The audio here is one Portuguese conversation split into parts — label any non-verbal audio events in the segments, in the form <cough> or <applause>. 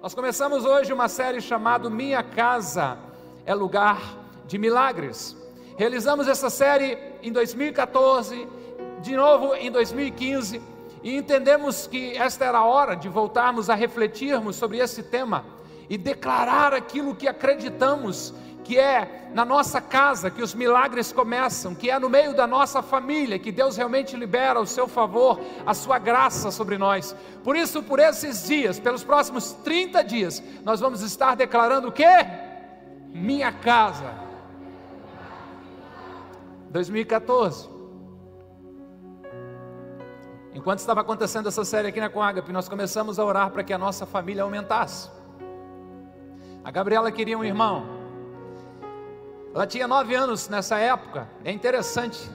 Nós começamos hoje uma série chamada Minha Casa é Lugar de Milagres. Realizamos essa série em 2014, de novo em 2015, e entendemos que esta era a hora de voltarmos a refletirmos sobre esse tema e declarar aquilo que acreditamos que é na nossa casa que os milagres começam, que é no meio da nossa família que Deus realmente libera o seu favor, a sua graça sobre nós. Por isso, por esses dias, pelos próximos 30 dias, nós vamos estar declarando o quê? Minha casa. 2014. Enquanto estava acontecendo essa série aqui na Coagape, nós começamos a orar para que a nossa família aumentasse. A Gabriela queria um irmão, ela tinha nove anos nessa época. É interessante.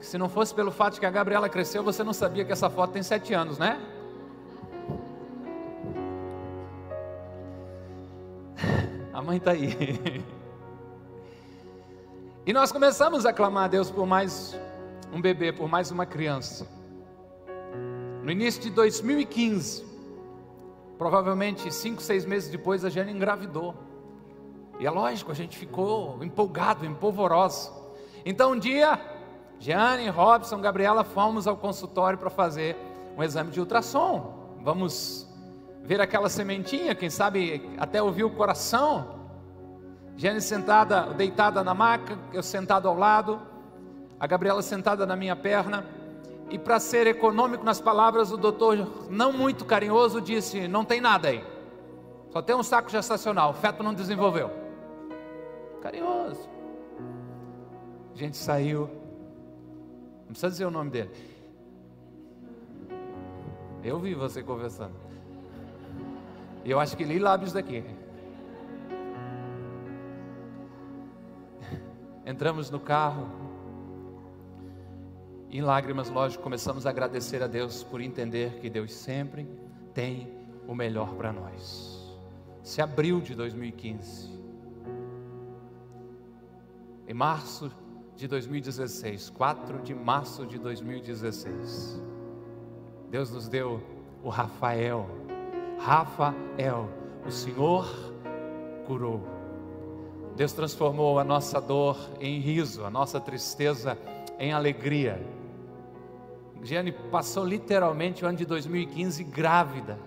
Se não fosse pelo fato de que a Gabriela cresceu, você não sabia que essa foto tem sete anos, né? A mãe está aí. E nós começamos a clamar a Deus por mais um bebê, por mais uma criança. No início de 2015, provavelmente cinco, seis meses depois, a Jane engravidou. E é lógico, a gente ficou empolgado, empolvoroso. Então um dia, Jeane, Robson, Gabriela fomos ao consultório para fazer um exame de ultrassom. Vamos ver aquela sementinha, quem sabe até ouvir o coração. Jeane sentada, deitada na maca, eu sentado ao lado, a Gabriela sentada na minha perna. E para ser econômico nas palavras, o doutor, não muito carinhoso, disse: Não tem nada aí, só tem um saco gestacional, o feto não desenvolveu carinhoso. A gente saiu, não precisa dizer o nome dele. Eu vi você conversando. Eu acho que li lábios daqui. Entramos no carro. Em lágrimas, lógico, começamos a agradecer a Deus por entender que Deus sempre tem o melhor para nós. Se abril de 2015 em março de 2016, 4 de março de 2016, Deus nos deu o Rafael. Rafael, o Senhor curou. Deus transformou a nossa dor em riso, a nossa tristeza em alegria. Giane passou literalmente o ano de 2015 grávida.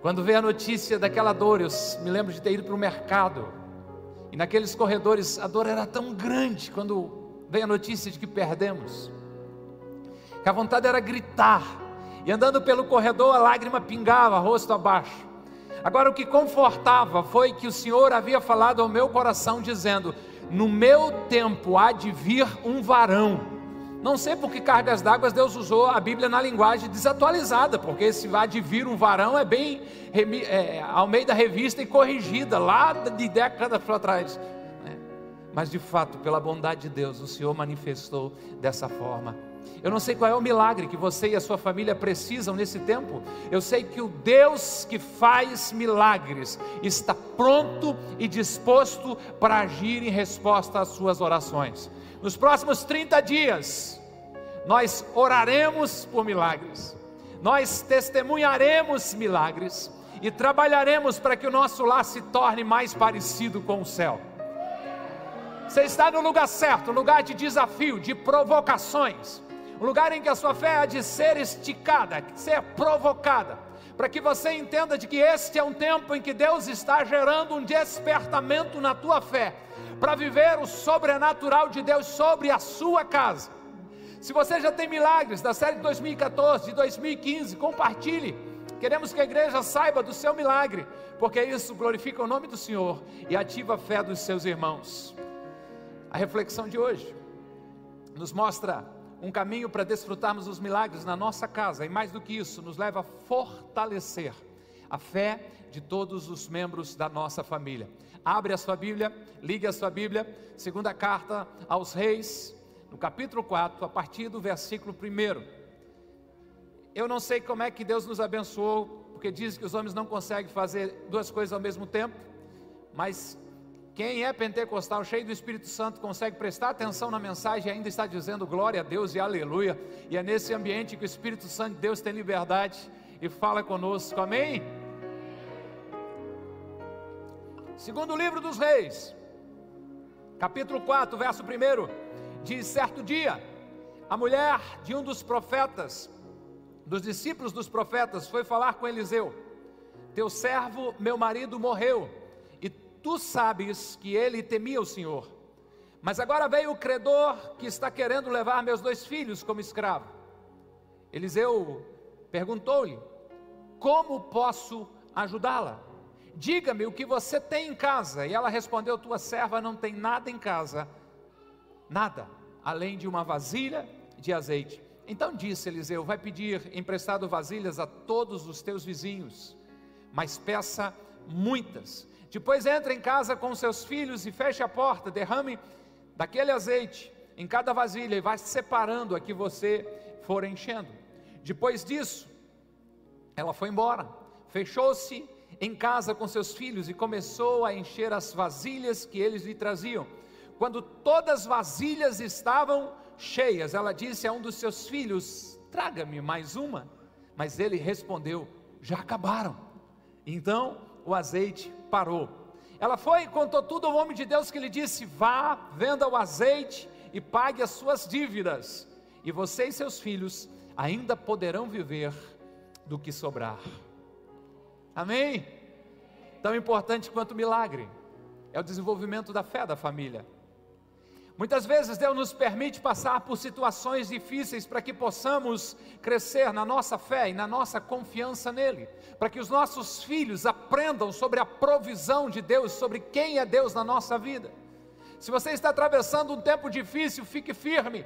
Quando veio a notícia daquela dor, eu me lembro de ter ido para o mercado e naqueles corredores a dor era tão grande quando veio a notícia de que perdemos, que a vontade era gritar, e andando pelo corredor a lágrima pingava, rosto abaixo. Agora o que confortava foi que o Senhor havia falado ao meu coração, dizendo: No meu tempo há de vir um varão não sei por que cargas d'água Deus usou a Bíblia na linguagem desatualizada, porque esse vá de vir um varão é bem é, ao meio da revista e corrigida, lá de décadas para trás. Né? Mas de fato, pela bondade de Deus, o Senhor manifestou dessa forma. Eu não sei qual é o milagre que você e a sua família precisam nesse tempo. Eu sei que o Deus que faz milagres está pronto e disposto para agir em resposta às suas orações. Nos próximos 30 dias, nós oraremos por milagres, nós testemunharemos milagres e trabalharemos para que o nosso lar se torne mais parecido com o céu. Você está no lugar certo, um lugar de desafio, de provocações, um lugar em que a sua fé há de ser esticada, ser provocada, para que você entenda de que este é um tempo em que Deus está gerando um despertamento na tua fé para viver o sobrenatural de Deus sobre a sua casa. Se você já tem milagres da série de 2014, de 2015, compartilhe. Queremos que a igreja saiba do seu milagre, porque isso glorifica o nome do Senhor e ativa a fé dos seus irmãos. A reflexão de hoje nos mostra um caminho para desfrutarmos os milagres na nossa casa, e mais do que isso, nos leva a fortalecer a fé de todos os membros da nossa família. Abre a sua Bíblia, ligue a sua Bíblia, segunda carta aos Reis, no capítulo 4, a partir do versículo 1. Eu não sei como é que Deus nos abençoou, porque diz que os homens não conseguem fazer duas coisas ao mesmo tempo, mas quem é pentecostal, cheio do Espírito Santo, consegue prestar atenção na mensagem e ainda está dizendo glória a Deus e aleluia. E é nesse ambiente que o Espírito Santo de Deus tem liberdade e fala conosco, amém? Segundo livro dos Reis, capítulo 4, verso 1, diz: certo dia, a mulher de um dos profetas, dos discípulos dos profetas, foi falar com Eliseu: Teu servo, meu marido, morreu, tu sabes que ele temia o Senhor. Mas agora veio o credor que está querendo levar meus dois filhos como escravo. Eliseu perguntou-lhe: Como posso ajudá-la? Diga-me o que você tem em casa. E ela respondeu: Tua serva não tem nada em casa, nada, além de uma vasilha de azeite. Então disse Eliseu: Vai pedir emprestado vasilhas a todos os teus vizinhos, mas peça muitas. Depois entre em casa com seus filhos e feche a porta, derrame daquele azeite em cada vasilha e vai separando a que você for enchendo. Depois disso, ela foi embora, fechou-se em casa com seus filhos e começou a encher as vasilhas que eles lhe traziam. Quando todas as vasilhas estavam cheias, ela disse a um dos seus filhos: Traga-me mais uma. Mas ele respondeu: Já acabaram. Então o azeite parou. Ela foi e contou tudo ao homem de Deus que lhe disse: Vá, venda o azeite e pague as suas dívidas, e você e seus filhos ainda poderão viver do que sobrar. Amém? Tão importante quanto o milagre é o desenvolvimento da fé da família. Muitas vezes Deus nos permite passar por situações difíceis para que possamos crescer na nossa fé e na nossa confiança nele, para que os nossos filhos aprendam sobre a provisão de Deus, sobre quem é Deus na nossa vida. Se você está atravessando um tempo difícil, fique firme.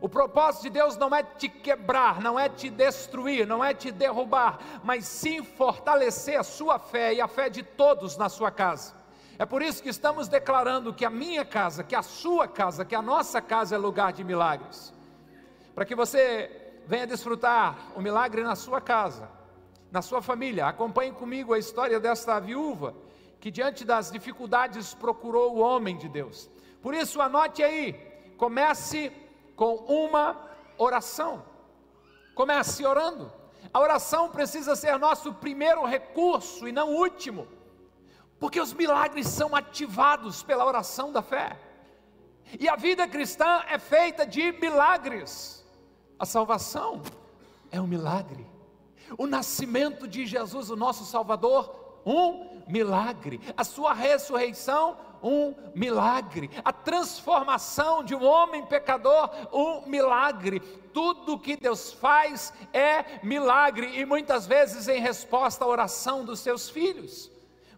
O propósito de Deus não é te quebrar, não é te destruir, não é te derrubar, mas sim fortalecer a sua fé e a fé de todos na sua casa. É por isso que estamos declarando que a minha casa, que a sua casa, que a nossa casa é lugar de milagres. Para que você venha desfrutar o milagre na sua casa, na sua família. Acompanhe comigo a história desta viúva que diante das dificuldades procurou o homem de Deus. Por isso anote aí, comece com uma oração. Comece orando. A oração precisa ser nosso primeiro recurso e não último. Porque os milagres são ativados pela oração da fé. E a vida cristã é feita de milagres. A salvação é um milagre. O nascimento de Jesus, o nosso Salvador, um milagre. A sua ressurreição, um milagre. A transformação de um homem pecador, um milagre. Tudo que Deus faz é milagre e muitas vezes em resposta à oração dos seus filhos.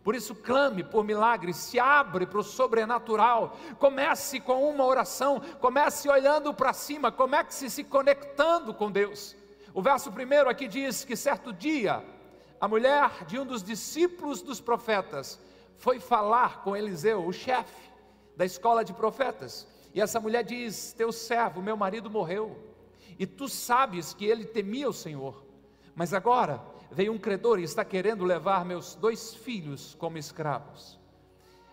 Por isso, clame por milagres, se abre para o sobrenatural. Comece com uma oração, comece olhando para cima, comece se conectando com Deus. O verso primeiro aqui diz que certo dia, a mulher de um dos discípulos dos profetas foi falar com Eliseu, o chefe da escola de profetas. E essa mulher diz: Teu servo, meu marido morreu, e tu sabes que ele temia o Senhor, mas agora veio um credor e está querendo levar meus dois filhos como escravos.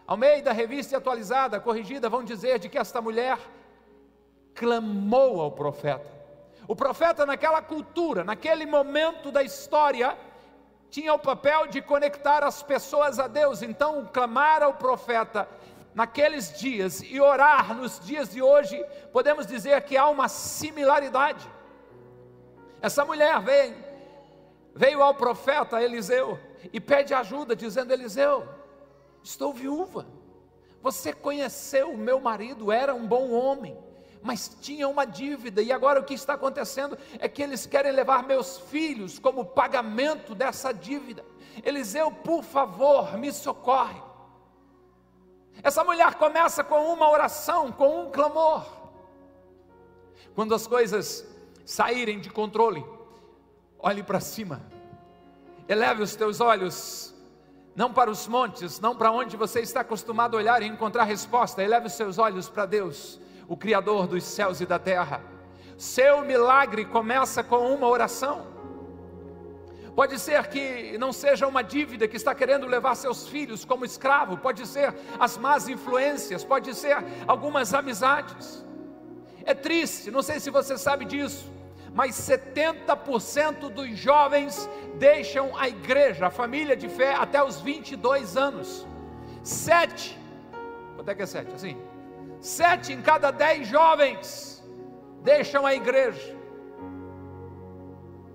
Ao meio da revista atualizada, corrigida, vão dizer de que esta mulher clamou ao profeta. O profeta, naquela cultura, naquele momento da história, tinha o papel de conectar as pessoas a Deus. Então, clamar ao profeta naqueles dias e orar nos dias de hoje, podemos dizer que há uma similaridade. Essa mulher vem veio ao profeta Eliseu e pede ajuda, dizendo: Eliseu, estou viúva. Você conheceu o meu marido, era um bom homem, mas tinha uma dívida, e agora o que está acontecendo é que eles querem levar meus filhos como pagamento dessa dívida. Eliseu, por favor, me socorre. Essa mulher começa com uma oração, com um clamor. Quando as coisas saírem de controle, olhe para cima, eleve os teus olhos, não para os montes, não para onde você está acostumado a olhar e encontrar resposta, eleve os seus olhos para Deus, o Criador dos céus e da terra. Seu milagre começa com uma oração. Pode ser que não seja uma dívida que está querendo levar seus filhos como escravo, pode ser as más influências, pode ser algumas amizades. É triste, não sei se você sabe disso mas 70% dos jovens deixam a igreja, a família de fé, até os 22 anos. Sete, quanto é que é sete? Assim, sete em cada dez jovens deixam a igreja.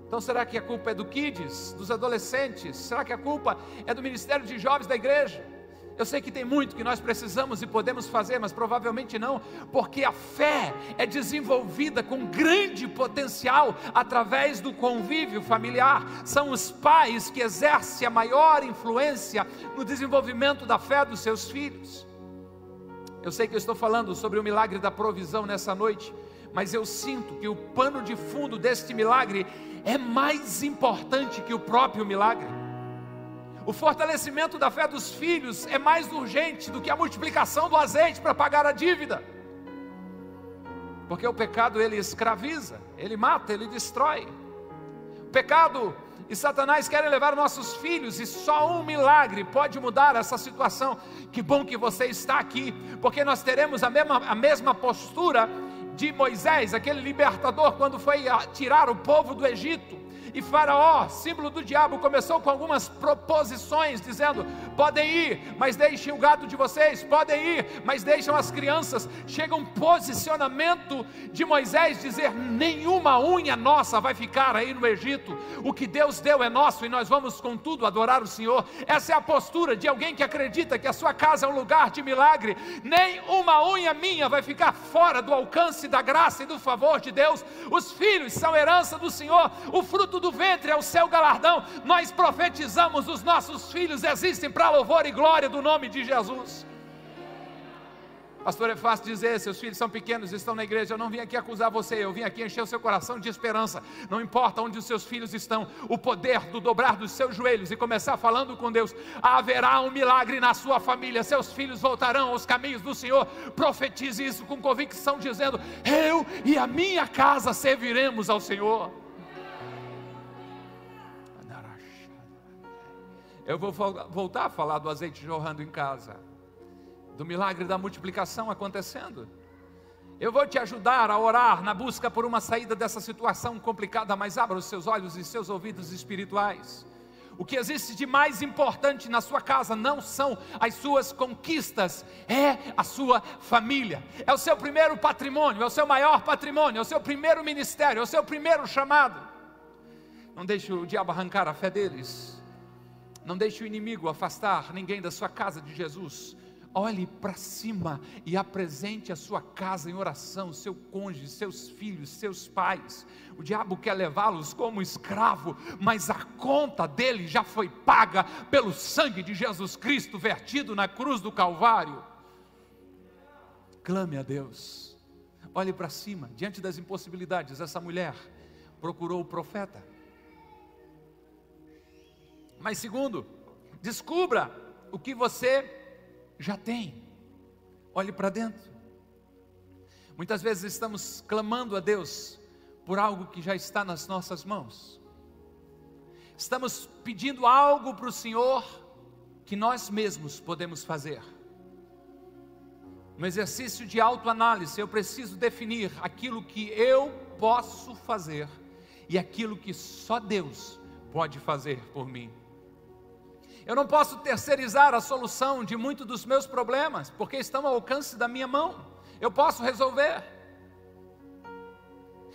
Então será que a culpa é do Kids, dos adolescentes? Será que a culpa é do Ministério de Jovens da igreja? Eu sei que tem muito que nós precisamos e podemos fazer, mas provavelmente não, porque a fé é desenvolvida com grande potencial através do convívio familiar. São os pais que exercem a maior influência no desenvolvimento da fé dos seus filhos. Eu sei que eu estou falando sobre o milagre da provisão nessa noite, mas eu sinto que o pano de fundo deste milagre é mais importante que o próprio milagre. O fortalecimento da fé dos filhos é mais urgente do que a multiplicação do azeite para pagar a dívida. Porque o pecado ele escraviza, ele mata, ele destrói. O pecado e Satanás querem levar nossos filhos, e só um milagre pode mudar essa situação. Que bom que você está aqui, porque nós teremos a mesma, a mesma postura de Moisés, aquele libertador, quando foi tirar o povo do Egito. E Faraó, símbolo do diabo, começou com algumas proposições, dizendo: podem ir, mas deixem o gado de vocês, podem ir, mas deixem as crianças. Chega um posicionamento de Moisés dizer: nenhuma unha nossa vai ficar aí no Egito. O que Deus deu é nosso e nós vamos, contudo, adorar o Senhor. Essa é a postura de alguém que acredita que a sua casa é um lugar de milagre. Nem uma unha minha vai ficar fora do alcance da graça e do favor de Deus. Os filhos são herança do Senhor, o fruto do ventre é o seu galardão. Nós profetizamos: os nossos filhos existem para louvor e glória do nome de Jesus. Pastor, é fácil dizer, seus filhos são pequenos, estão na igreja. Eu não vim aqui acusar você, eu vim aqui encher o seu coração de esperança. Não importa onde os seus filhos estão, o poder do dobrar dos seus joelhos e começar falando com Deus, haverá um milagre na sua família. Seus filhos voltarão aos caminhos do Senhor. Profetize isso com convicção, dizendo: Eu e a minha casa serviremos ao Senhor. Eu vou voltar a falar do azeite jorrando em casa, do milagre da multiplicação acontecendo. Eu vou te ajudar a orar na busca por uma saída dessa situação complicada, mas abra os seus olhos e seus ouvidos espirituais. O que existe de mais importante na sua casa não são as suas conquistas, é a sua família. É o seu primeiro patrimônio, é o seu maior patrimônio, é o seu primeiro ministério, é o seu primeiro chamado. Não deixe o diabo arrancar a fé deles. Não deixe o inimigo afastar ninguém da sua casa de Jesus. Olhe para cima e apresente a sua casa em oração, seu cônjuge, seus filhos, seus pais. O diabo quer levá-los como escravo, mas a conta dele já foi paga pelo sangue de Jesus Cristo vertido na cruz do Calvário. Clame a Deus. Olhe para cima, diante das impossibilidades. Essa mulher procurou o profeta mas segundo, descubra o que você já tem. Olhe para dentro. Muitas vezes estamos clamando a Deus por algo que já está nas nossas mãos. Estamos pedindo algo para o Senhor que nós mesmos podemos fazer. No exercício de autoanálise, eu preciso definir aquilo que eu posso fazer e aquilo que só Deus pode fazer por mim. Eu não posso terceirizar a solução de muitos dos meus problemas, porque estão ao alcance da minha mão. Eu posso resolver.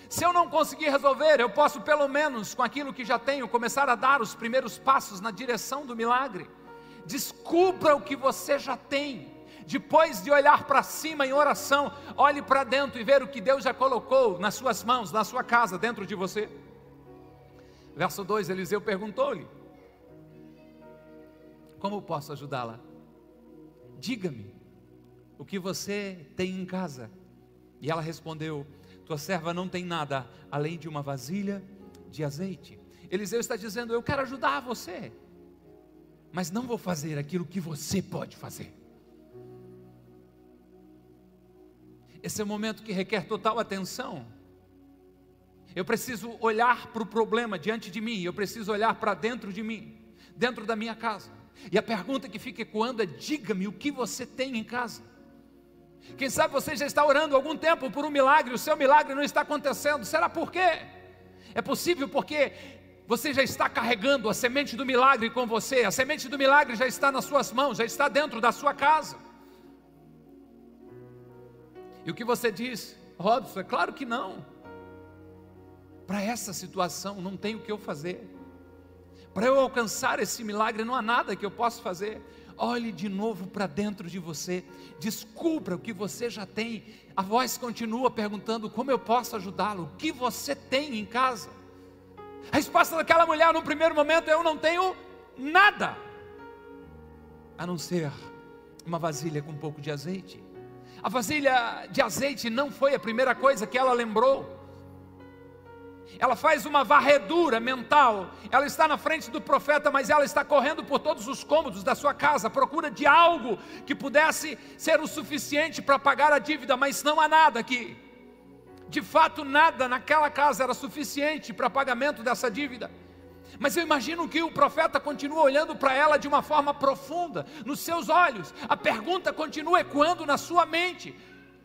Se eu não conseguir resolver, eu posso, pelo menos com aquilo que já tenho, começar a dar os primeiros passos na direção do milagre. Descubra o que você já tem. Depois de olhar para cima em oração, olhe para dentro e ver o que Deus já colocou nas suas mãos, na sua casa, dentro de você. Verso 2: Eliseu perguntou-lhe: como posso ajudá-la? Diga-me o que você tem em casa. E ela respondeu: Tua serva não tem nada além de uma vasilha de azeite. Eliseu está dizendo: Eu quero ajudar você, mas não vou fazer aquilo que você pode fazer. Esse é o momento que requer total atenção. Eu preciso olhar para o problema diante de mim, eu preciso olhar para dentro de mim, dentro da minha casa. E a pergunta que fica ecoando é: diga-me o que você tem em casa. Quem sabe você já está orando algum tempo por um milagre, o seu milagre não está acontecendo. Será por quê? É possível porque você já está carregando a semente do milagre com você, a semente do milagre já está nas suas mãos, já está dentro da sua casa. E o que você diz, Robson? É claro que não. Para essa situação não tem o que eu fazer. Para eu alcançar esse milagre não há nada que eu possa fazer. Olhe de novo para dentro de você, descubra o que você já tem. A voz continua perguntando: como eu posso ajudá-lo? O que você tem em casa? A resposta daquela mulher no primeiro momento: eu não tenho nada, a não ser uma vasilha com um pouco de azeite. A vasilha de azeite não foi a primeira coisa que ela lembrou ela faz uma varredura mental. Ela está na frente do profeta, mas ela está correndo por todos os cômodos da sua casa, procura de algo que pudesse ser o suficiente para pagar a dívida, mas não há nada aqui. De fato, nada naquela casa era suficiente para pagamento dessa dívida. Mas eu imagino que o profeta continua olhando para ela de uma forma profunda, nos seus olhos. A pergunta continua ecoando na sua mente: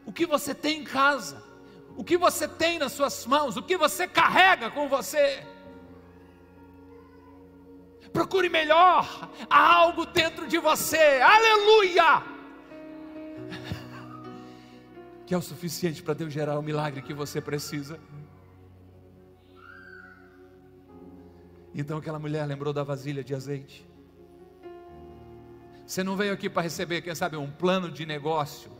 o que você tem em casa? O que você tem nas suas mãos, o que você carrega com você. Procure melhor, há algo dentro de você, aleluia! Que é o suficiente para Deus gerar o milagre que você precisa. Então aquela mulher lembrou da vasilha de azeite. Você não veio aqui para receber, quem sabe, um plano de negócio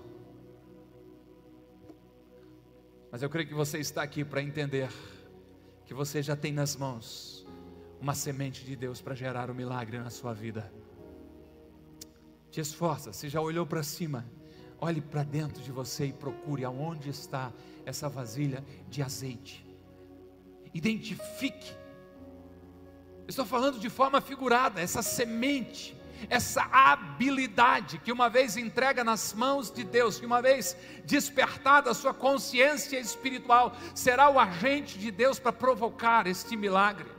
Mas eu creio que você está aqui para entender que você já tem nas mãos uma semente de Deus para gerar um milagre na sua vida. Te esforça, se já olhou para cima, olhe para dentro de você e procure aonde está essa vasilha de azeite. Identifique. Estou falando de forma figurada, essa semente essa habilidade que uma vez entrega nas mãos de Deus, que uma vez despertada a sua consciência espiritual, será o agente de Deus para provocar este milagre.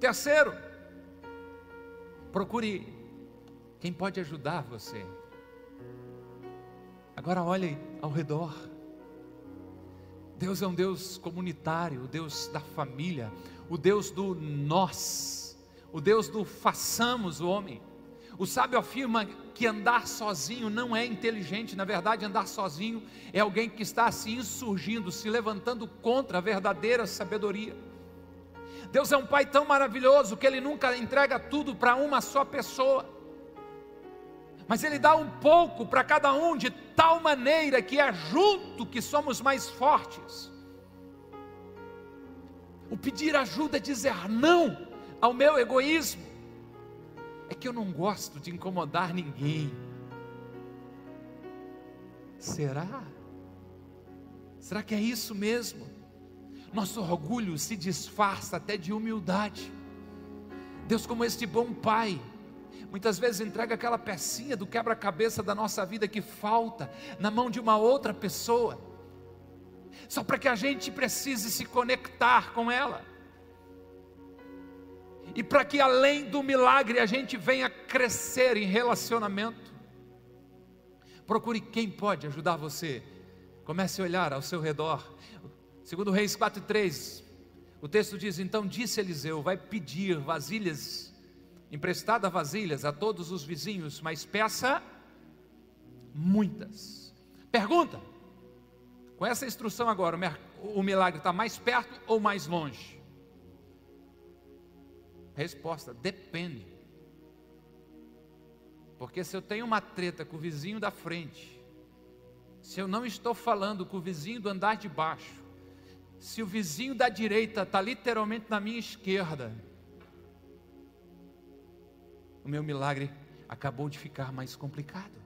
Terceiro, procure quem pode ajudar você. Agora olhe ao redor. Deus é um Deus comunitário, o Deus da família, o Deus do nós o Deus do façamos o homem. O sábio afirma que andar sozinho não é inteligente, na verdade, andar sozinho é alguém que está se insurgindo, se levantando contra a verdadeira sabedoria. Deus é um Pai tão maravilhoso que Ele nunca entrega tudo para uma só pessoa, mas Ele dá um pouco para cada um, de tal maneira que é junto que somos mais fortes. O pedir ajuda é dizer não ao meu egoísmo, é que eu não gosto de incomodar ninguém. Será? Será que é isso mesmo? Nosso orgulho se disfarça até de humildade. Deus, como este bom Pai, muitas vezes entrega aquela pecinha do quebra-cabeça da nossa vida que falta na mão de uma outra pessoa, só para que a gente precise se conectar com ela e para que além do milagre a gente venha crescer em relacionamento. Procure quem pode ajudar você. Comece a olhar ao seu redor. Segundo Reis 4:3, o texto diz: "Então disse Eliseu: vai pedir vasilhas, emprestada vasilhas a todos os vizinhos, mas peça muitas." Pergunta: Com essa instrução agora, o milagre está mais perto ou mais longe? Resposta: depende. Porque se eu tenho uma treta com o vizinho da frente, se eu não estou falando com o vizinho do andar de baixo, se o vizinho da direita está literalmente na minha esquerda, o meu milagre acabou de ficar mais complicado.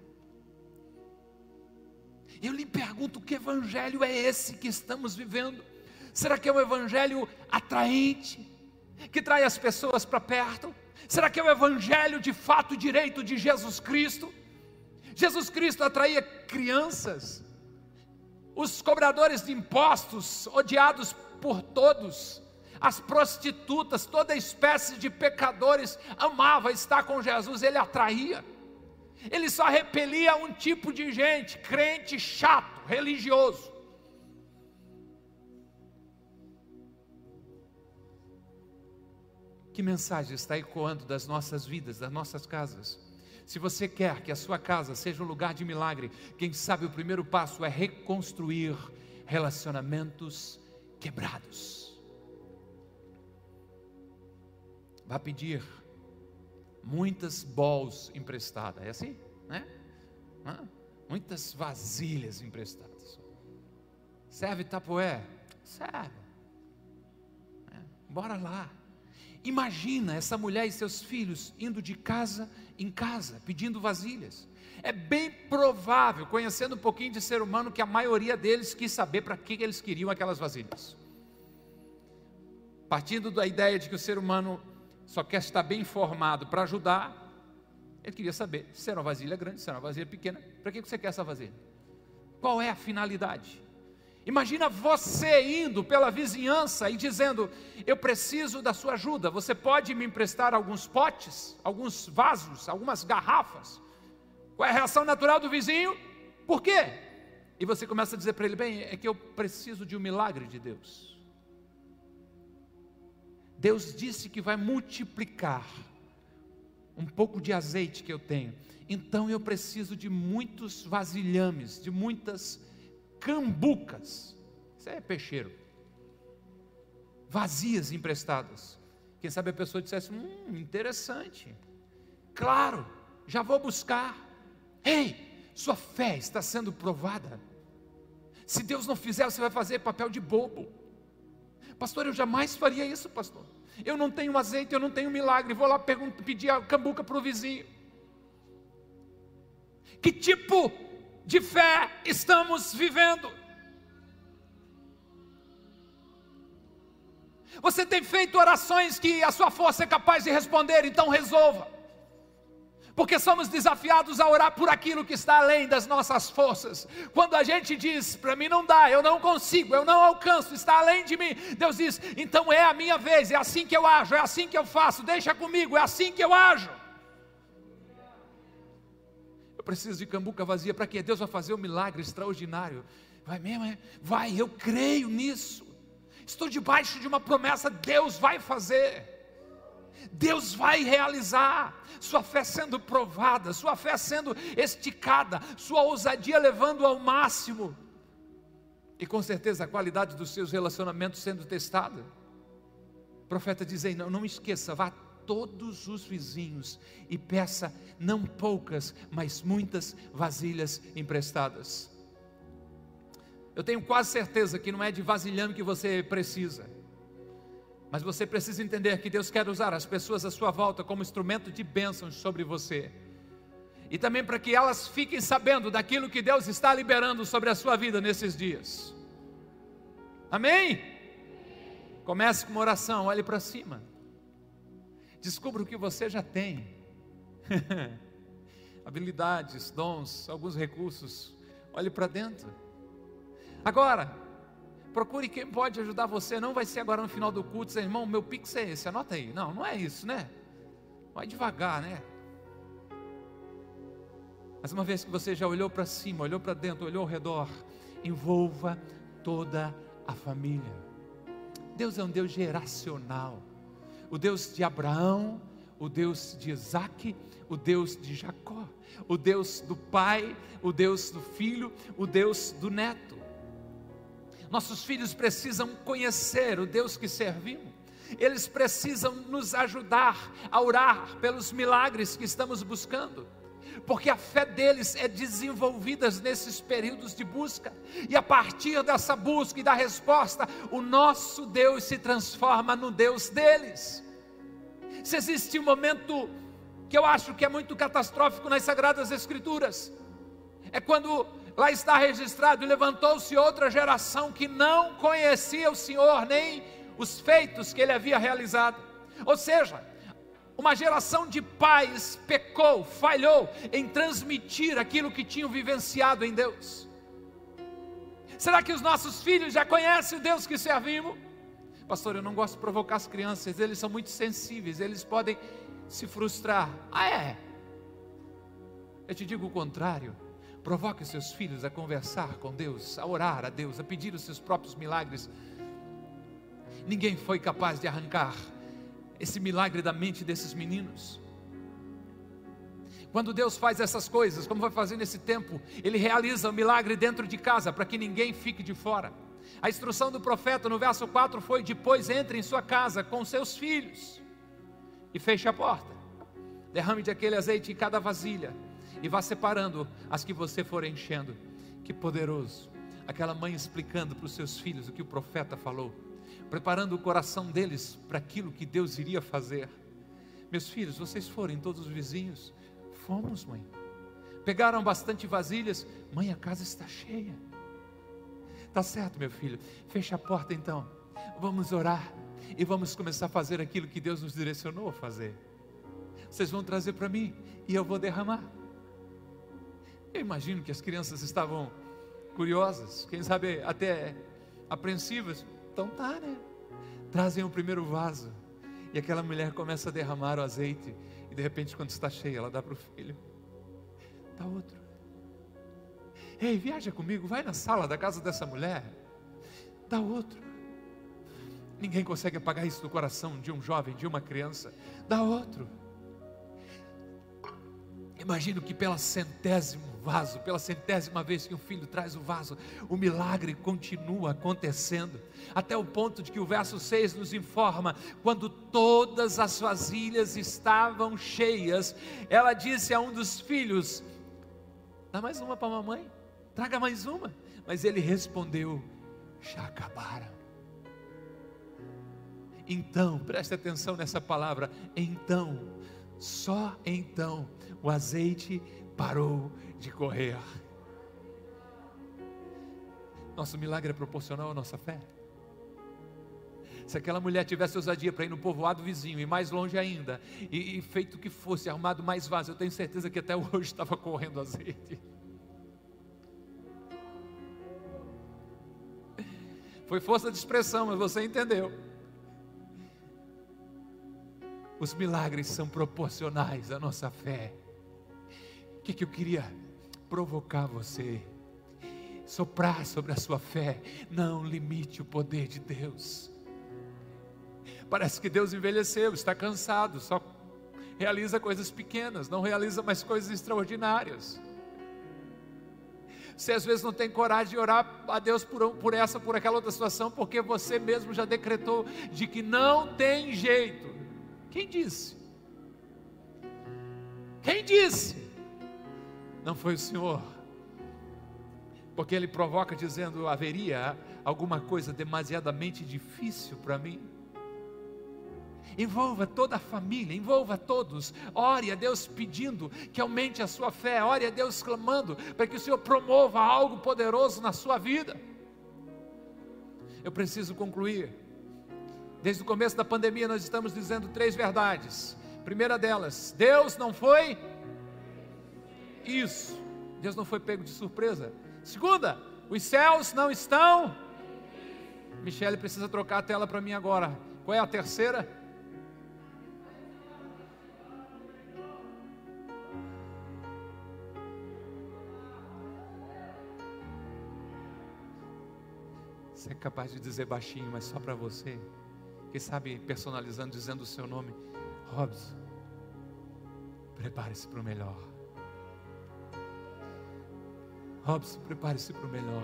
Eu lhe pergunto: que evangelho é esse que estamos vivendo? Será que é um evangelho atraente? Que trai as pessoas para perto? Será que é o evangelho de fato direito de Jesus Cristo? Jesus Cristo atraía crianças, os cobradores de impostos, odiados por todos, as prostitutas, toda espécie de pecadores amava estar com Jesus, ele atraía. Ele só repelia um tipo de gente, crente chato, religioso. Que mensagem está ecoando das nossas vidas, das nossas casas? Se você quer que a sua casa seja um lugar de milagre, quem sabe o primeiro passo é reconstruir relacionamentos quebrados. Vá pedir muitas bols emprestadas, é assim, né? Muitas vasilhas emprestadas. Serve tapoé? Serve. É, bora lá. Imagina essa mulher e seus filhos indo de casa em casa, pedindo vasilhas. É bem provável, conhecendo um pouquinho de ser humano, que a maioria deles quis saber para que eles queriam aquelas vasilhas. Partindo da ideia de que o ser humano só quer estar bem informado para ajudar, ele queria saber se era uma vasilha grande, se era uma vasilha pequena, para que você quer essa vasilha? Qual é a finalidade? Imagina você indo pela vizinhança e dizendo: Eu preciso da sua ajuda. Você pode me emprestar alguns potes, alguns vasos, algumas garrafas? Qual é a reação natural do vizinho? Por quê? E você começa a dizer para ele: Bem, é que eu preciso de um milagre de Deus. Deus disse que vai multiplicar um pouco de azeite que eu tenho. Então eu preciso de muitos vasilhames, de muitas cambucas. Isso é peixeiro. Vazias emprestadas. Quem sabe a pessoa dissesse: Hum, interessante. Claro, já vou buscar. Ei, sua fé está sendo provada. Se Deus não fizer, você vai fazer papel de bobo. Pastor, eu jamais faria isso, pastor. Eu não tenho azeite, eu não tenho milagre. Vou lá pedir a cambuca para o vizinho. Que tipo de fé estamos vivendo? Você tem feito orações que a sua força é capaz de responder, então resolva. Porque somos desafiados a orar por aquilo que está além das nossas forças. Quando a gente diz, para mim não dá, eu não consigo, eu não alcanço, está além de mim, Deus diz, então é a minha vez, é assim que eu ajo, é assim que eu faço, deixa comigo, é assim que eu ajo. Eu preciso de cambuca vazia para que Deus vai fazer um milagre extraordinário. Vai mesmo, é? Vai, eu creio nisso. Estou debaixo de uma promessa, Deus vai fazer. Deus vai realizar, sua fé sendo provada, sua fé sendo esticada, sua ousadia levando ao máximo, e com certeza a qualidade dos seus relacionamentos sendo testada. O profeta diz aí: não, não esqueça, vá todos os vizinhos e peça não poucas, mas muitas vasilhas emprestadas. Eu tenho quase certeza que não é de vasilhame que você precisa, mas você precisa entender que Deus quer usar as pessoas à sua volta como instrumento de bênçãos sobre você. E também para que elas fiquem sabendo daquilo que Deus está liberando sobre a sua vida nesses dias. Amém? Comece com uma oração, olhe para cima. Descubra o que você já tem. <laughs> Habilidades, dons, alguns recursos. Olhe para dentro. Agora, procure quem pode ajudar você. Não vai ser agora no final do culto, dizer, irmão, meu pix é esse, anota aí. Não, não é isso, né? Vai devagar, né? Mas uma vez que você já olhou para cima, olhou para dentro, olhou ao redor, envolva toda a família. Deus é um Deus geracional o Deus de Abraão, o Deus de Isaac, o Deus de Jacó, o Deus do Pai, o Deus do Filho, o Deus do Neto. Nossos filhos precisam conhecer o Deus que servimos, eles precisam nos ajudar a orar pelos milagres que estamos buscando porque a fé deles é desenvolvida nesses períodos de busca, e a partir dessa busca e da resposta, o nosso Deus se transforma no Deus deles. Se existe um momento que eu acho que é muito catastrófico nas Sagradas Escrituras, é quando lá está registrado: levantou-se outra geração que não conhecia o Senhor, nem os feitos que ele havia realizado. Ou seja, uma geração de pais pecou, falhou em transmitir aquilo que tinham vivenciado em Deus. Será que os nossos filhos já conhecem o Deus que servimos? Pastor, eu não gosto de provocar as crianças, eles são muito sensíveis, eles podem se frustrar. Ah, é? Eu te digo o contrário. Provoque seus filhos a conversar com Deus, a orar a Deus, a pedir os seus próprios milagres. Ninguém foi capaz de arrancar esse milagre da mente desses meninos. Quando Deus faz essas coisas, como vai fazer nesse tempo, Ele realiza o milagre dentro de casa, para que ninguém fique de fora. A instrução do profeta no verso 4 foi: depois entre em sua casa com seus filhos e feche a porta. Derrame de aquele azeite em cada vasilha e vá separando as que você for enchendo. Que poderoso! Aquela mãe explicando para os seus filhos o que o profeta falou, preparando o coração deles para aquilo que Deus iria fazer. Meus filhos, vocês forem todos os vizinhos, Fomos, mãe. Pegaram bastante vasilhas. Mãe, a casa está cheia. Tá certo, meu filho. Fecha a porta então. Vamos orar e vamos começar a fazer aquilo que Deus nos direcionou a fazer. Vocês vão trazer para mim e eu vou derramar. Eu imagino que as crianças estavam curiosas, quem sabe até apreensivas. Então tá, né? Trazem o primeiro vaso e aquela mulher começa a derramar o azeite e de repente, quando está cheia, ela dá para o filho. Dá outro. Ei, viaja comigo, vai na sala da casa dessa mulher. Dá outro. Ninguém consegue apagar isso do coração de um jovem, de uma criança. Dá outro. Imagino que pela centésimo vaso, pela centésima vez que o filho traz o vaso, o milagre continua acontecendo, até o ponto de que o verso 6 nos informa: quando todas as vasilhas estavam cheias, ela disse a um dos filhos: Dá mais uma para a mamãe, traga mais uma. Mas ele respondeu: Já acabaram. Então, preste atenção nessa palavra, então, só então o azeite parou de correr. Nosso milagre é proporcional à nossa fé. Se aquela mulher tivesse ousadia para ir no povoado vizinho e mais longe ainda, e, e feito que fosse, arrumado mais vaso, eu tenho certeza que até <laughs> hoje estava correndo azeite. Foi força de expressão, mas você entendeu. Os milagres são proporcionais à nossa fé que, que eu queria provocar você? Soprar sobre a sua fé. Não limite o poder de Deus. Parece que Deus envelheceu, está cansado, só realiza coisas pequenas, não realiza mais coisas extraordinárias. Você às vezes não tem coragem de orar a Deus por, por essa, por aquela outra situação, porque você mesmo já decretou de que não tem jeito. Quem disse? Quem disse? Não foi o Senhor. Porque ele provoca dizendo: haveria alguma coisa demasiadamente difícil para mim. Envolva toda a família, envolva todos. Ore a Deus pedindo que aumente a sua fé. Ore a Deus clamando para que o Senhor promova algo poderoso na sua vida. Eu preciso concluir. Desde o começo da pandemia, nós estamos dizendo três verdades. Primeira delas, Deus não foi isso. Deus não foi pego de surpresa. Segunda, os céus não estão. Michele precisa trocar a tela para mim agora. Qual é a terceira? Você é capaz de dizer baixinho, mas só para você. Quem sabe personalizando, dizendo o seu nome. Robson, prepare-se para o melhor. Robson, prepare-se para o melhor.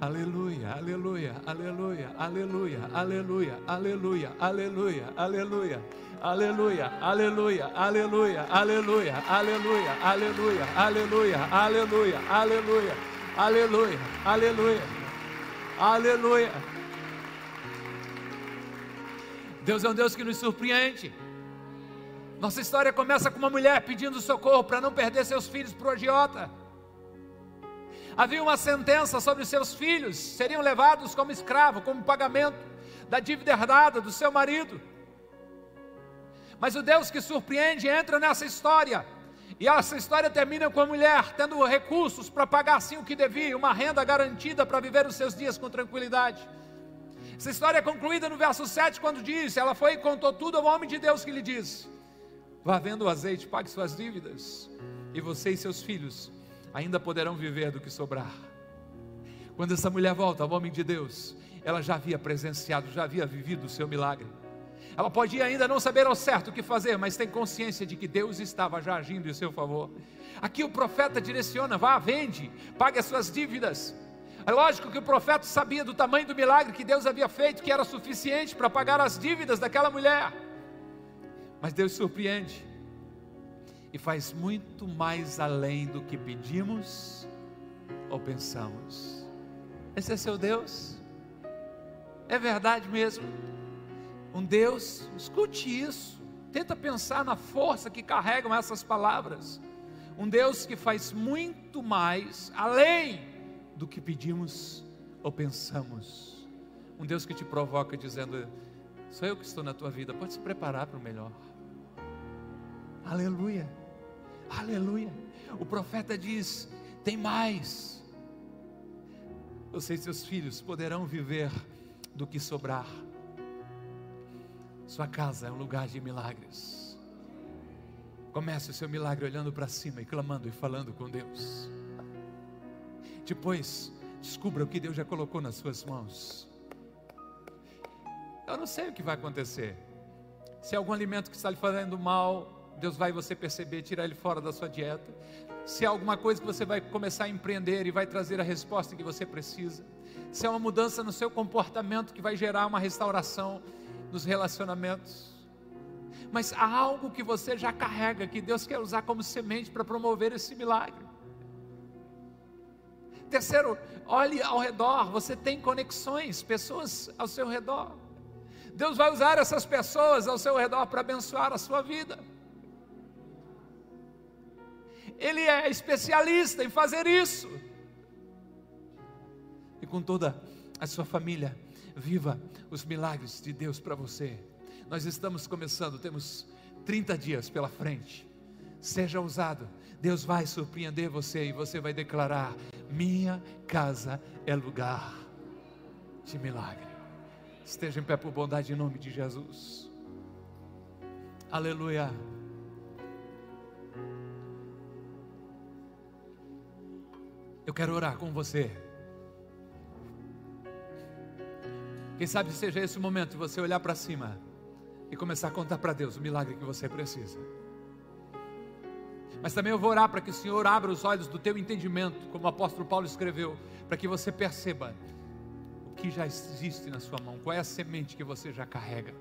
Aleluia, aleluia, aleluia, aleluia, aleluia, aleluia, aleluia, aleluia. Aleluia, aleluia, aleluia, aleluia, aleluia, aleluia, aleluia, aleluia, aleluia, aleluia, aleluia, aleluia. Deus é um Deus que nos surpreende. Nossa história começa com uma mulher pedindo socorro para não perder seus filhos para o agiota. Havia uma sentença sobre seus filhos, seriam levados como escravo, como pagamento da dívida herdada do seu marido. Mas o Deus que surpreende entra nessa história. E essa história termina com a mulher tendo recursos para pagar sim o que devia, uma renda garantida para viver os seus dias com tranquilidade. Essa história é concluída no verso 7, quando diz: Ela foi e contou tudo ao homem de Deus que lhe disse: Vá vendo o azeite, pague suas dívidas, e você e seus filhos ainda poderão viver do que sobrar. Quando essa mulher volta ao homem de Deus, ela já havia presenciado, já havia vivido o seu milagre. Ela pode ainda não saber ao certo o que fazer, mas tem consciência de que Deus estava já agindo em seu favor. Aqui o profeta direciona: vá, vende, pague as suas dívidas. É lógico que o profeta sabia do tamanho do milagre que Deus havia feito, que era suficiente para pagar as dívidas daquela mulher. Mas Deus surpreende e faz muito mais além do que pedimos ou pensamos. Esse é seu Deus? É verdade mesmo? Um Deus, escute isso, tenta pensar na força que carregam essas palavras. Um Deus que faz muito mais além do que pedimos ou pensamos. Um Deus que te provoca dizendo: Sou eu que estou na tua vida, pode se preparar para o melhor. Aleluia, aleluia. O profeta diz: Tem mais. Você e seus filhos poderão viver do que sobrar. Sua casa é um lugar de milagres. Comece o seu milagre olhando para cima e clamando e falando com Deus. Depois, descubra o que Deus já colocou nas suas mãos. Eu não sei o que vai acontecer. Se é algum alimento que está lhe fazendo mal, Deus vai você perceber, tirar ele fora da sua dieta. Se é alguma coisa que você vai começar a empreender e vai trazer a resposta que você precisa. Se é uma mudança no seu comportamento que vai gerar uma restauração nos relacionamentos. Mas há algo que você já carrega, que Deus quer usar como semente para promover esse milagre. Terceiro, olhe ao redor, você tem conexões, pessoas ao seu redor. Deus vai usar essas pessoas ao seu redor para abençoar a sua vida. Ele é especialista em fazer isso. E com toda a sua família, viva os milagres de Deus para você. Nós estamos começando, temos 30 dias pela frente. Seja ousado, Deus vai surpreender você e você vai declarar: minha casa é lugar de milagre. Esteja em pé por bondade em nome de Jesus. Aleluia. Eu quero orar com você. Quem sabe seja esse o momento de você olhar para cima e começar a contar para Deus o milagre que você precisa. Mas também eu vou orar para que o Senhor abra os olhos do teu entendimento, como o apóstolo Paulo escreveu, para que você perceba o que já existe na sua mão, qual é a semente que você já carrega.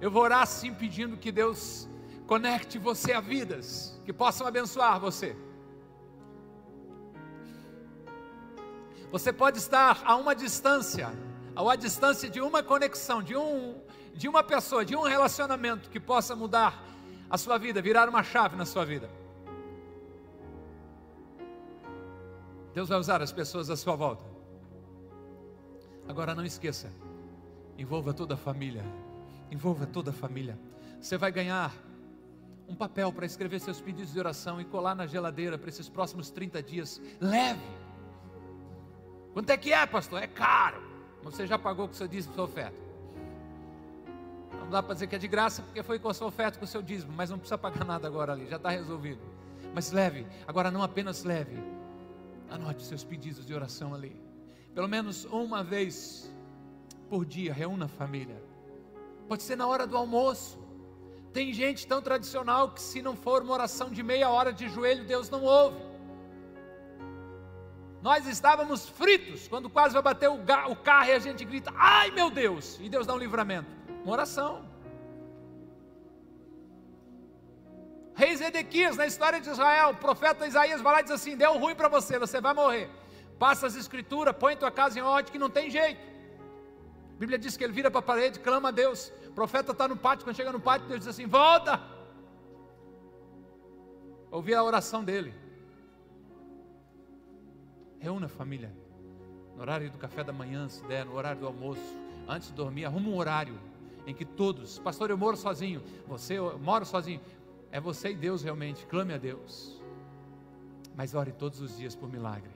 Eu vou orar assim pedindo que Deus conecte você a vidas que possam abençoar você. Você pode estar a uma distância, a distância de uma conexão, de um de uma pessoa, de um relacionamento que possa mudar a sua vida, virar uma chave na sua vida. Deus vai usar as pessoas à sua volta. Agora não esqueça, envolva toda a família. Envolva toda a família. Você vai ganhar um papel para escrever seus pedidos de oração e colar na geladeira para esses próximos 30 dias. Leve. Quanto é que é, pastor? É caro. Você já pagou com o seu dízimo sua oferta dá para dizer que é de graça, porque foi com a sua oferta, com o seu dízimo, mas não precisa pagar nada agora ali, já está resolvido. Mas leve, agora não apenas leve, anote seus pedidos de oração ali. Pelo menos uma vez por dia, reúna a família. Pode ser na hora do almoço. Tem gente tão tradicional que, se não for uma oração de meia hora de joelho, Deus não ouve. Nós estávamos fritos quando quase vai bater o carro e a gente grita: Ai meu Deus! E Deus dá um livramento. Uma oração. Rei Zedequias, na história de Israel, o profeta Isaías vai lá e diz assim: deu ruim para você, você vai morrer. Passa as escrituras, põe tua casa em ordem, que não tem jeito. A Bíblia diz que ele vira para a parede, clama a Deus. O profeta está no pátio, quando chega no pátio, Deus diz assim: volta. Ouvir a oração dele. Reúna a família. No horário do café da manhã, se der, no horário do almoço, antes de dormir, arruma um horário em que todos, pastor, eu moro sozinho, você eu moro sozinho, é você e Deus realmente, clame a Deus, mas ore todos os dias por milagre.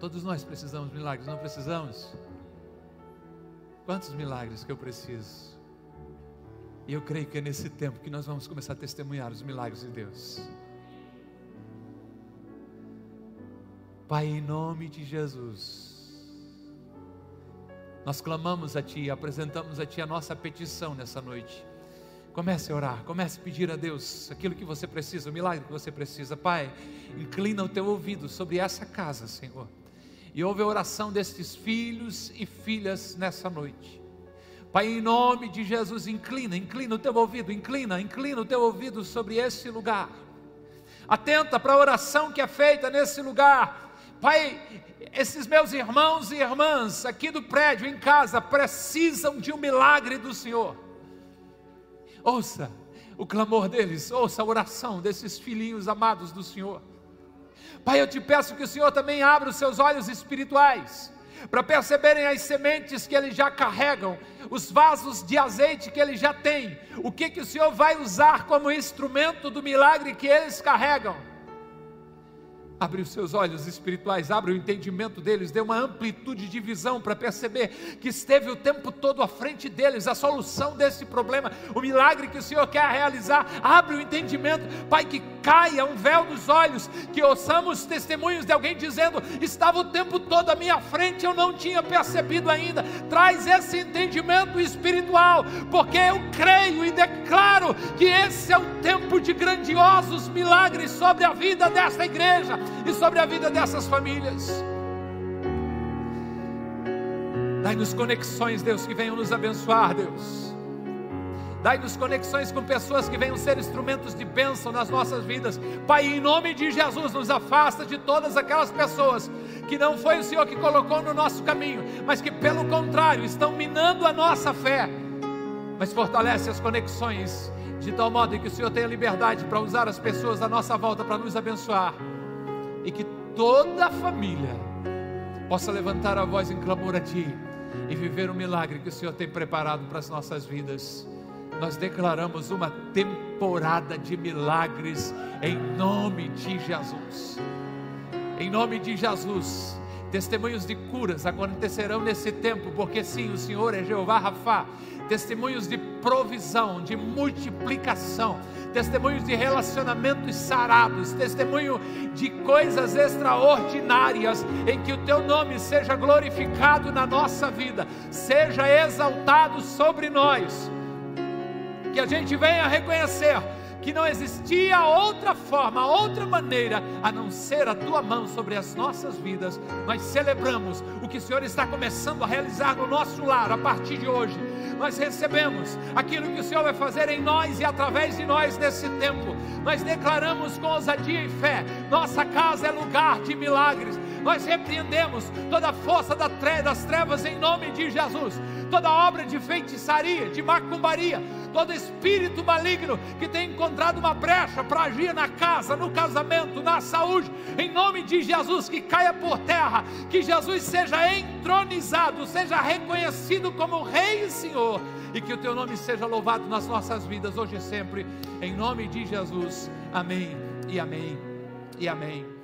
Todos nós precisamos de milagres, não precisamos? Quantos milagres que eu preciso? E eu creio que é nesse tempo que nós vamos começar a testemunhar os milagres de Deus. Pai, em nome de Jesus, Nós clamamos a Ti, apresentamos a Ti a nossa petição nessa noite. Comece a orar, comece a pedir a Deus aquilo que você precisa, o milagre que você precisa. Pai, inclina o teu ouvido sobre essa casa, Senhor, e ouve a oração destes filhos e filhas nessa noite. Pai, em nome de Jesus, inclina, inclina o teu ouvido, inclina, inclina o teu ouvido sobre esse lugar. Atenta para a oração que é feita nesse lugar. Pai, esses meus irmãos e irmãs aqui do prédio, em casa, precisam de um milagre do Senhor. Ouça o clamor deles, ouça a oração desses filhinhos amados do Senhor. Pai, eu te peço que o Senhor também abra os seus olhos espirituais para perceberem as sementes que eles já carregam, os vasos de azeite que eles já têm, o que, que o Senhor vai usar como instrumento do milagre que eles carregam. Abre os seus olhos espirituais, abre o entendimento deles, dê uma amplitude de visão para perceber que esteve o tempo todo à frente deles a solução desse problema, o milagre que o Senhor quer realizar. Abre o entendimento, Pai, que caia um véu dos olhos, que ouçamos testemunhos de alguém dizendo: estava o tempo todo à minha frente, eu não tinha percebido ainda. Traz esse entendimento espiritual, porque eu creio e declaro que esse é o tempo de grandiosos milagres sobre a vida desta igreja e sobre a vida dessas famílias. Dai-nos conexões, Deus, que venham nos abençoar, Deus. Dai-nos conexões com pessoas que venham ser instrumentos de bênção nas nossas vidas. Pai, em nome de Jesus, nos afasta de todas aquelas pessoas que não foi o Senhor que colocou no nosso caminho, mas que, pelo contrário, estão minando a nossa fé. Mas fortalece as conexões de tal modo que o Senhor tenha liberdade para usar as pessoas à nossa volta para nos abençoar e que toda a família possa levantar a voz em clamor a Ti e viver o milagre que o Senhor tem preparado para as nossas vidas. Nós declaramos uma temporada de milagres em nome de Jesus. Em nome de Jesus. Testemunhos de curas acontecerão nesse tempo, porque sim, o Senhor é Jeová Rafa. Testemunhos de provisão, de multiplicação, testemunhos de relacionamentos sarados, testemunho de coisas extraordinárias em que o teu nome seja glorificado na nossa vida, seja exaltado sobre nós. Que a gente venha reconhecer que não existia outra forma, outra maneira a não ser a tua mão sobre as nossas vidas. Nós celebramos o que o Senhor está começando a realizar no nosso lar a partir de hoje. Nós recebemos aquilo que o Senhor vai fazer em nós e através de nós nesse tempo. Nós declaramos com ousadia e fé: nossa casa é lugar de milagres. Nós repreendemos toda a força das trevas em nome de Jesus, toda obra de feitiçaria, de macumbaria, todo espírito maligno que tem encontrado uma brecha para agir na casa, no casamento, na saúde, em nome de Jesus, que caia por terra, que Jesus seja entronizado, seja reconhecido como Rei e Senhor, e que o teu nome seja louvado nas nossas vidas hoje e sempre, em nome de Jesus. Amém e amém e amém.